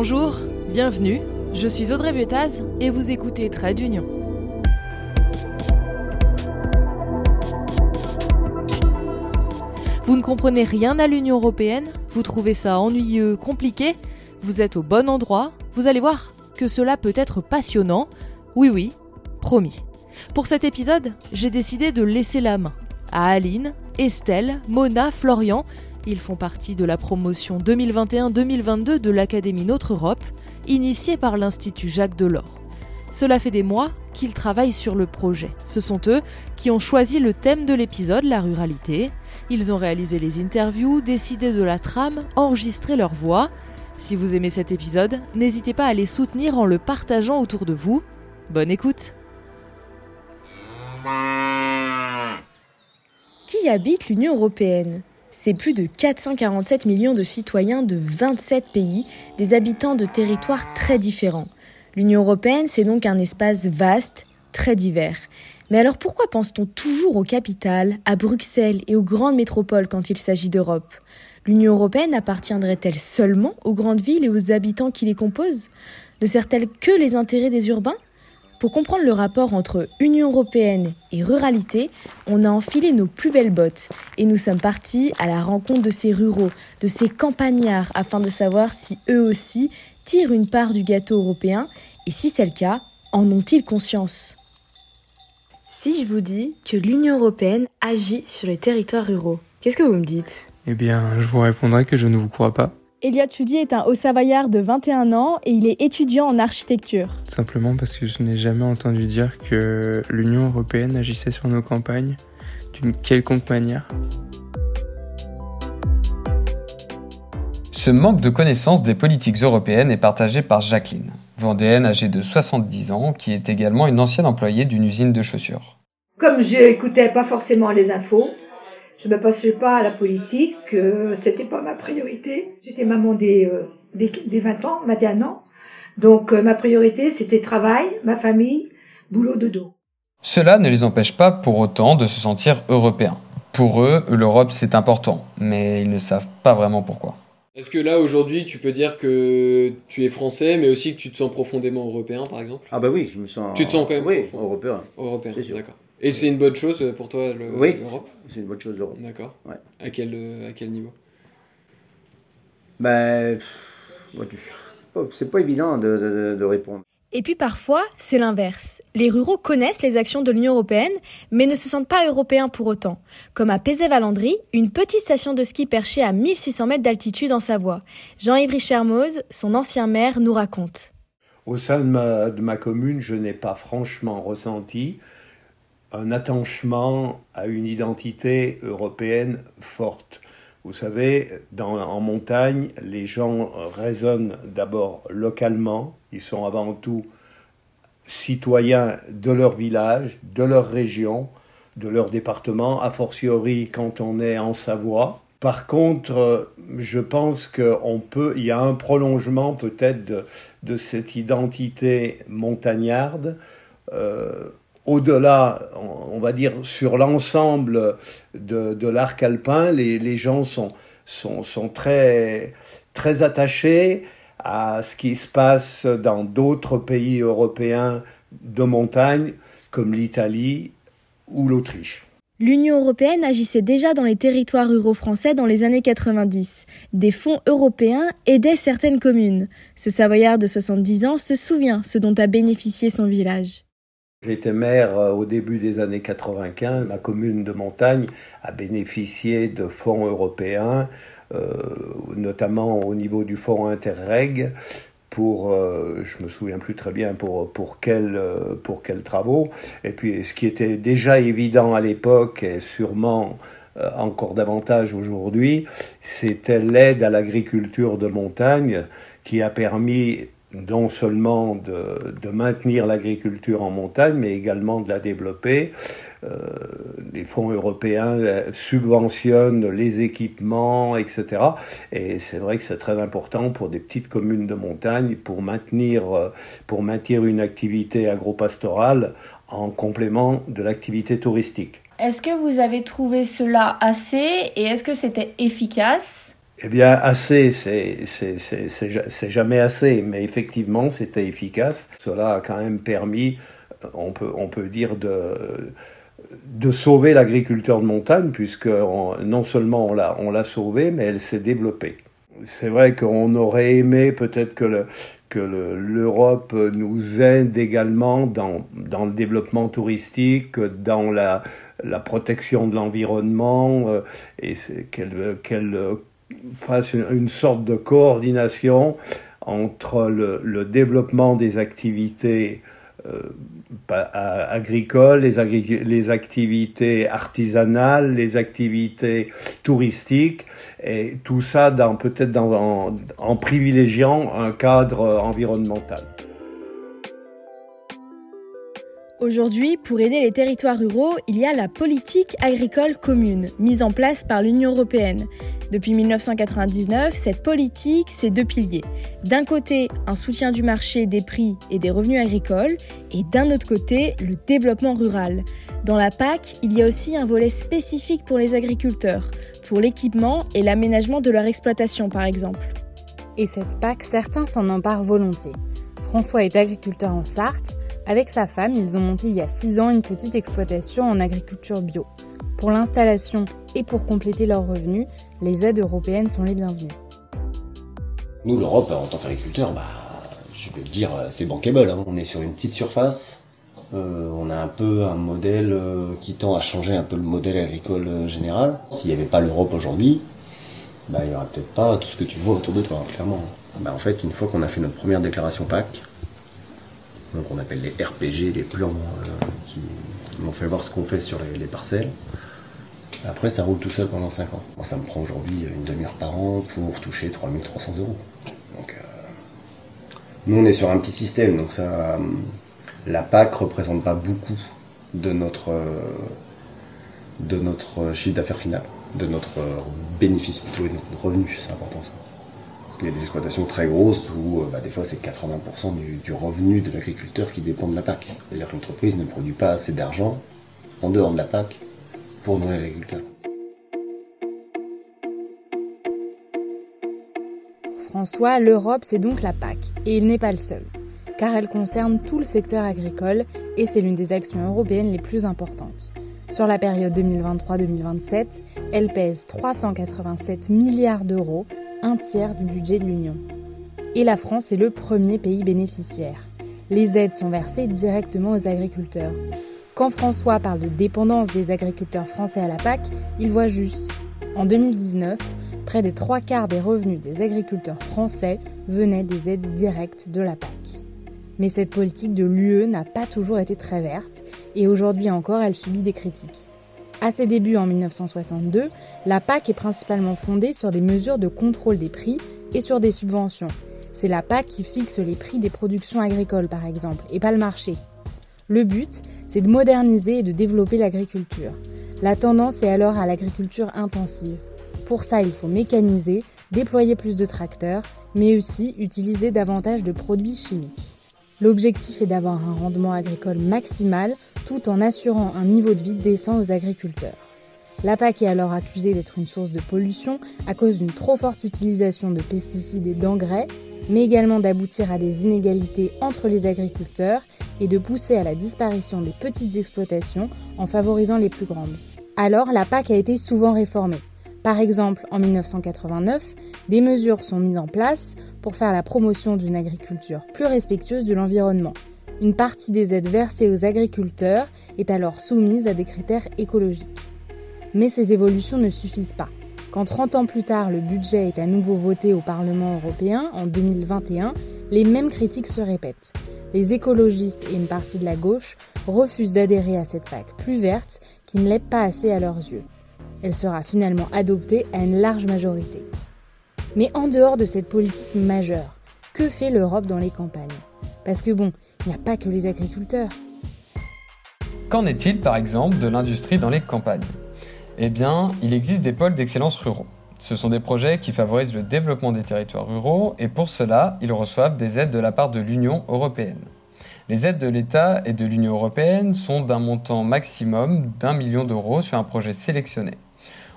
Bonjour, bienvenue, je suis Audrey Vuettaz et vous écoutez Trade d'Union. Vous ne comprenez rien à l'Union européenne Vous trouvez ça ennuyeux, compliqué Vous êtes au bon endroit Vous allez voir que cela peut être passionnant. Oui oui, promis. Pour cet épisode, j'ai décidé de laisser la main à Aline, Estelle, Mona, Florian. Ils font partie de la promotion 2021-2022 de l'Académie Notre Europe, initiée par l'Institut Jacques Delors. Cela fait des mois qu'ils travaillent sur le projet. Ce sont eux qui ont choisi le thème de l'épisode, la ruralité. Ils ont réalisé les interviews, décidé de la trame, enregistré leur voix. Si vous aimez cet épisode, n'hésitez pas à les soutenir en le partageant autour de vous. Bonne écoute Qui habite l'Union européenne? C'est plus de 447 millions de citoyens de 27 pays, des habitants de territoires très différents. L'Union européenne, c'est donc un espace vaste, très divers. Mais alors pourquoi pense-t-on toujours aux capitales, à Bruxelles et aux grandes métropoles quand il s'agit d'Europe? L'Union européenne appartiendrait-elle seulement aux grandes villes et aux habitants qui les composent? Ne sert-elle que les intérêts des urbains? Pour comprendre le rapport entre Union européenne et ruralité, on a enfilé nos plus belles bottes. Et nous sommes partis à la rencontre de ces ruraux, de ces campagnards, afin de savoir si eux aussi tirent une part du gâteau européen. Et si c'est le cas, en ont-ils conscience? Si je vous dis que l'Union européenne agit sur les territoires ruraux, qu'est-ce que vous me dites? Eh bien, je vous répondrai que je ne vous crois pas. Elliot Chudi est un Haut-Savoyard de 21 ans et il est étudiant en architecture. Simplement parce que je n'ai jamais entendu dire que l'Union européenne agissait sur nos campagnes d'une quelconque manière. Ce manque de connaissance des politiques européennes est partagé par Jacqueline, vendéenne âgée de 70 ans, qui est également une ancienne employée d'une usine de chaussures. Comme je n'écoutais pas forcément les infos, je me passais pas à la politique, euh, c'était pas ma priorité. J'étais maman des, euh, des, des 20 ans, 21 ans. Donc euh, ma priorité c'était travail, ma famille, boulot de dos. Cela ne les empêche pas pour autant de se sentir européens. Pour eux, l'Europe c'est important, mais ils ne savent pas vraiment pourquoi. Est-ce que là aujourd'hui tu peux dire que tu es français mais aussi que tu te sens profondément européen par exemple? Ah bah oui, je me sens. Tu te sens quand même Oui, profond. européen. Européen, C'est sûr. d'accord. Et c'est une bonne chose pour toi le- Oui. l'Europe C'est une bonne chose l'Europe. D'accord. Ouais. À quel, euh, à quel niveau? Ben, c'est pas- évident de, de- de répondre. Et puis parfois, c'est l'inverse. Les ruraux connaissent les actions de l'Union européenne, mais ne se sentent pas européens pour autant. Comme à Pézé-Valandry, une petite station de ski perchée à 1600 mètres d'altitude en Savoie. Jean-Yves Richermoz, son ancien maire, nous raconte. Au sein de ma, de ma commune, je n'ai pas franchement ressenti un attachement à une identité européenne forte. Vous savez, en montagne, les gens raisonnent d'abord localement, ils sont avant tout citoyens de leur village, de leur région, de leur département, a fortiori quand on est en Savoie. Par contre, je pense qu'on peut, il y a un prolongement peut-être de, de cette identité montagnarde. euh, au-delà, on va dire, sur l'ensemble de, l'arc alpin, les, gens sont très, très attachés à ce qui se passe dans d'autres pays européens de montagne, comme l'Italie ou l'Autriche. L'Union européenne agissait déjà dans les territoires ruraux français dans les années 90. Des fonds européens aidaient certaines communes. Ce Savoyard de 70 ans se souvient ce dont a bénéficié son village. J'étais maire euh, au début des années 95. Ma commune de montagne a bénéficié de fonds européens, euh, notamment au niveau du fonds Interreg, pour, euh, je me souviens plus très bien pour, pour, quels, euh, pour quels travaux. Et puis ce qui était déjà évident à l'époque, et sûrement encore davantage aujourd'hui, c'était l'aide à l'agriculture de montagne qui a permis non seulement de, maintenir l'agriculture en montagne, mais également de la développer. Euh, les fonds européens euh, subventionnent les équipements, etc. Et c'est vrai que c'est très important pour des petites communes de montagne pour maintenir, euh, pour maintenir une activité agropastorale en complément de l'activité touristique. Est-ce que vous avez trouvé cela assez et est-ce que c'était efficace? Eh bien, assez, c'est jamais assez, mais effectivement, c'était efficace. Cela a quand même permis, on peut, on peut dire, de, de sauver l'agriculteur de montagne, puisque non seulement on l'a sauvé, mais elle s'est développée. C'est vrai qu'on aurait aimé peut-être que le, que l'Europe nous aide également dans, dans le développement touristique, dans la, protection de l'environnement, euh, et qu'elle qu'elle fasse une, sorte de coordination entre le, développement des activités euh, agricoles, les, les, activités artisanales, les activités touristiques, et tout ça peut-être en privilégiant un cadre environnemental. Aujourd'hui, pour aider les territoires ruraux, il y a la politique agricole commune, mise en place par l'Union européenne. Depuis 1999, cette politique, c'est deux piliers. D'un côté, un soutien du marché des prix et des revenus agricoles, et d'un autre côté, le développement rural. Dans la PAC, il y a aussi un volet spécifique pour les agriculteurs, pour l'équipement et l'aménagement de leur exploitation par exemple. Et cette PAC, certains s'en emparent volontiers. François est agriculteur en Sarthe, avec sa femme, ils ont monté il y a 6 ans une petite exploitation en agriculture bio. Pour l'installation et pour compléter leurs revenus, les aides européennes sont les bienvenues. Nous, l'Europe, en tant qu'agriculteurs, bah, je vais le dire, c'est bankable. Hein. On est sur une petite surface. Euh, on a un peu un modèle euh, qui tend à changer un peu le modèle agricole euh, général. S'il n'y avait pas l'Europe aujourd'hui, bah, il n'y aurait peut-être pas tout ce que tu vois autour de toi, hein, clairement. Bah, en fait, une fois qu'on a fait notre première déclaration PAC, on appelle les RPG, les plans euh, qui m'ont fait voir ce qu'on fait sur les, parcelles. Après, ça roule tout seul pendant 5 ans. Moi, ça me prend aujourd'hui une demi-heure par an pour toucher 3300 euros. Donc, euh, nous, on est sur un petit système, donc ça, euh, la PAC représente pas beaucoup de notre, de notre chiffre d'affaires final, de notre bénéfice plutôt et de notre revenu. C'est important ça. Il y a des exploitations très grosses où euh, bah, des fois c'est 80% du, revenu de l'agriculteur qui dépend de la PAC. C'est-à-dire que l'entreprise ne produit pas assez d'argent en dehors de la PAC pour nourrir l'agriculteur. François, l'Europe c'est donc la PAC, et il n'est pas le seul, car elle concerne tout le secteur agricole et c'est l'une des actions européennes les plus importantes. Sur la période 2023-2027, elle pèse 387 milliards d'euros un tiers du budget de l'Union. Et la France est le premier pays bénéficiaire. Les aides sont versées directement aux agriculteurs. Quand François parle de dépendance des agriculteurs français à la PAC, il voit juste. En 2019, près des trois quarts des revenus des agriculteurs français venaient des aides directes de la PAC. Mais cette politique de l'UE n'a pas toujours été très verte et aujourd'hui encore elle subit des critiques. À ses débuts en 1962, la PAC est principalement fondée sur des mesures de contrôle des prix et sur des subventions. C'est la PAC qui fixe les prix des productions agricoles par exemple, et pas le marché. Le but, c'est de moderniser et de développer l'agriculture. La tendance est alors à l'agriculture intensive. Pour ça, il faut mécaniser, déployer plus de tracteurs, mais aussi utiliser davantage de produits chimiques. L'objectif est d'avoir un rendement agricole maximal tout en assurant un niveau de vie décent aux agriculteurs. La PAC est alors accusée d'être une source de pollution à cause d'une trop forte utilisation de pesticides et d'engrais, mais également d'aboutir à des inégalités entre les agriculteurs et de pousser à la disparition des petites exploitations en favorisant les plus grandes. Alors la PAC a été souvent réformée. Par exemple, en 1989, des mesures sont mises en place pour faire la promotion d'une agriculture plus respectueuse de l'environnement. Une partie des aides versées aux agriculteurs est alors soumise à des critères écologiques. Mais ces évolutions ne suffisent pas. Quand 30 ans plus tard le budget est à nouveau voté au Parlement européen en 2021, les mêmes critiques se répètent. Les écologistes et une partie de la gauche refusent d'adhérer à cette PAC plus verte qui ne l'est pas assez à leurs yeux. Elle sera finalement adoptée à une large majorité. Mais en dehors de cette politique majeure, que fait l'Europe dans les campagnes? Parce que bon, il n'y a pas que les agriculteurs. Qu'en est-il par exemple de l'industrie dans les campagnes? Eh bien, il existe des pôles d'excellence ruraux. Ce sont des projets qui favorisent le développement des territoires ruraux et pour cela, ils reçoivent des aides de la part de l'Union européenne. Les aides de l'État et de l'Union européenne sont d'un montant maximum d'un million d'euros sur un projet sélectionné.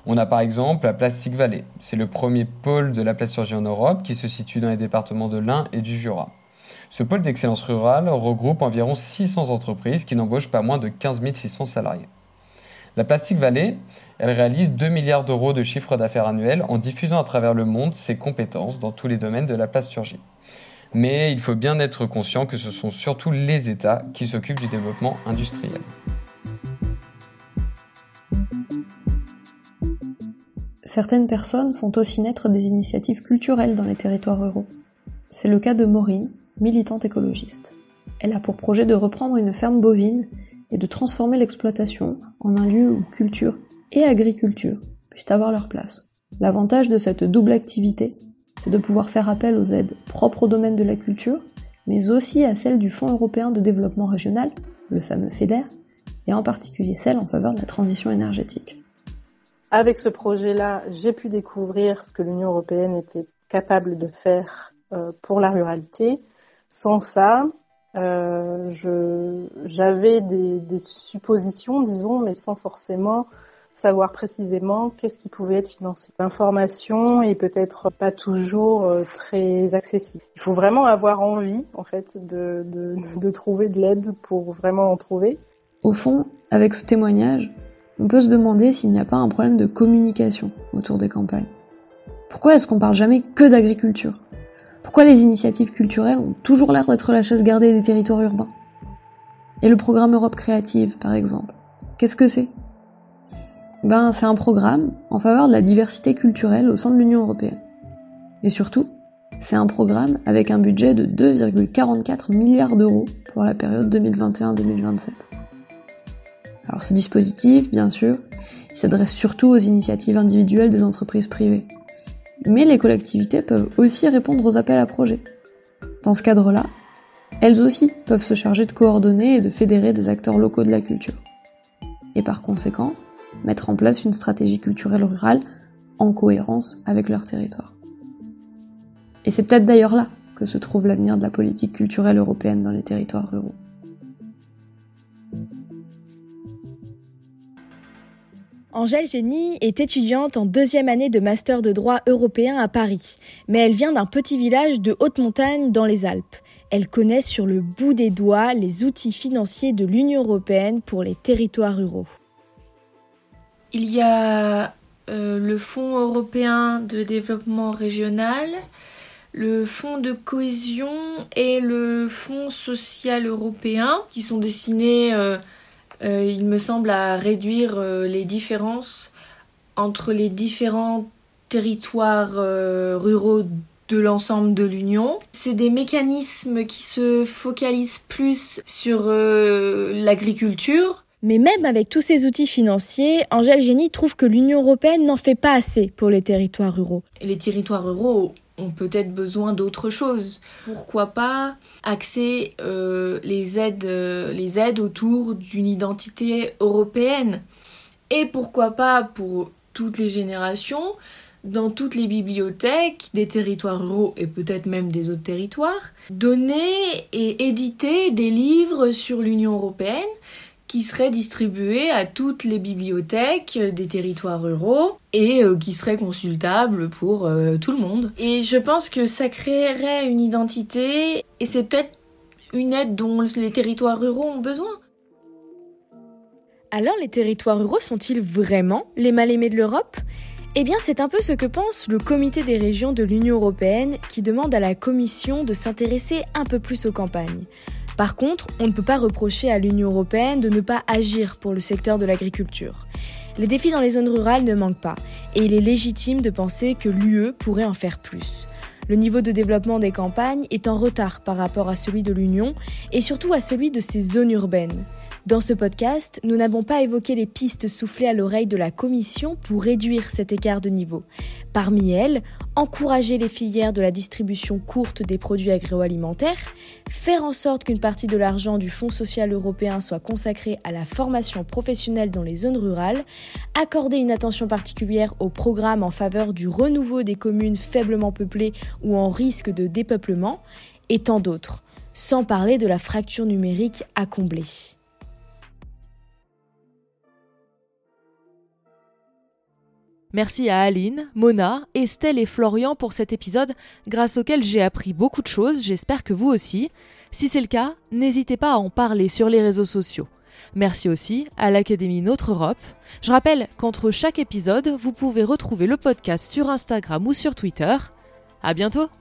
On a par exemple la Plastic Valley. C'est le premier pôle de la plasturgie en Europe qui se situe dans les départements de l'Ain et du Jura. Ce pôle d'excellence rurale regroupe environ 600 entreprises qui n'embauchent pas moins de 15 600 salariés. La Plastic Valley, elle réalise 2 milliards d'euros de chiffre d'affaires annuel en diffusant à travers le monde ses compétences dans tous les domaines de la plasturgie. Mais il faut bien être conscient que ce sont surtout les États qui s'occupent du développement industriel. Certaines personnes font aussi naître des initiatives culturelles dans les territoires ruraux. C'est le cas de Maureen, militante écologiste. Elle a pour projet de reprendre une ferme bovine et de transformer l'exploitation en un lieu où culture et agriculture puissent avoir leur place. L'avantage de cette double activité, c'est de pouvoir faire appel aux aides propres au domaine de la culture, mais aussi à celles du Fonds européen de développement régional, le fameux FEDER, et en particulier celles en faveur de la transition énergétique. Avec ce projet-là, j'ai pu découvrir ce que l'Union européenne était capable de faire euh, pour la ruralité. Sans ça, euh, j'avais des, suppositions, disons, mais sans forcément savoir précisément qu'est-ce qui pouvait être financé. L'information est peut-être pas toujours euh, très accessible. Il faut vraiment avoir envie, en fait, de, de, de trouver de l'aide pour vraiment en trouver. Au fond, avec ce témoignage, on peut se demander s'il n'y a pas un problème de communication autour des campagnes. Pourquoi est-ce qu'on parle jamais que d'agriculture? Pourquoi les initiatives culturelles ont toujours l'air d'être la chasse gardée des territoires urbains? Et le programme Europe Créative, par exemple, qu'est-ce que c'est? Ben, c'est un programme en faveur de la diversité culturelle au sein de l'Union européenne. Et surtout, c'est un programme avec un budget de 2,44 milliards d'euros pour la période 2021-2027. Alors ce dispositif, bien sûr, il s'adresse surtout aux initiatives individuelles des entreprises privées. Mais les collectivités peuvent aussi répondre aux appels à projets. Dans ce cadre-là, elles aussi peuvent se charger de coordonner et de fédérer des acteurs locaux de la culture. Et par conséquent, mettre en place une stratégie culturelle rurale en cohérence avec leur territoire. Et c'est peut-être d'ailleurs là que se trouve l'avenir de la politique culturelle européenne dans les territoires ruraux. Angèle Génie est étudiante en deuxième année de master de droit européen à Paris, mais elle vient d'un petit village de haute montagne dans les Alpes. Elle connaît sur le bout des doigts les outils financiers de l'Union européenne pour les territoires ruraux. Il y a euh, le Fonds européen de développement régional, le Fonds de cohésion et le Fonds social européen qui sont destinés euh, euh, il me semble, à réduire euh, les différences entre les différents territoires euh, ruraux de l'ensemble de l'Union. C'est des mécanismes qui se focalisent plus sur l'agriculture. Mais même avec tous ces outils financiers, Angèle Génie trouve que l'Union européenne n'en fait pas assez pour les territoires ruraux. Les territoires ruraux ont peut-être besoin d'autre chose. Pourquoi pas axer euh, les, aides, euh, les aides autour d'une identité européenne Et pourquoi pas pour toutes les générations, dans toutes les bibliothèques des territoires ruraux et peut-être même des autres territoires, donner et éditer des livres sur l'Union européenne qui serait distribué à toutes les bibliothèques des territoires ruraux et euh, qui serait consultable pour euh, tout le monde. Et je pense que ça créerait une identité et c'est peut-être une aide dont les territoires ruraux ont besoin. Alors les territoires ruraux sont-ils vraiment les mal-aimés de l'Europe? Eh bien, c'est un peu ce que pense le Comité des régions de l'Union européenne qui demande à la Commission de s'intéresser un peu plus aux campagnes. Par contre, on ne peut pas reprocher à l'Union européenne de ne pas agir pour le secteur de l'agriculture. Les défis dans les zones rurales ne manquent pas, et il est légitime de penser que l'UE pourrait en faire plus. Le niveau de développement des campagnes est en retard par rapport à celui de l'Union, et surtout à celui de ses zones urbaines. Dans ce podcast, nous n'avons pas évoqué les pistes soufflées à l'oreille de la Commission pour réduire cet écart de niveau. Parmi elles, encourager les filières de la distribution courte des produits agroalimentaires, faire en sorte qu'une partie de l'argent du Fonds social européen soit consacrée à la formation professionnelle dans les zones rurales, accorder une attention particulière aux programmes en faveur du renouveau des communes faiblement peuplées ou en risque de dépeuplement, et tant d'autres, sans parler de la fracture numérique à combler. Merci à Aline, Mona, Estelle et Florian pour cet épisode grâce auquel j'ai appris beaucoup de choses, j'espère que vous aussi. Si c'est le cas, n'hésitez pas à en parler sur les réseaux sociaux. Merci aussi à l'Académie Notre Europe. Je rappelle qu'entre chaque épisode, vous pouvez retrouver le podcast sur Instagram ou sur Twitter. À bientôt!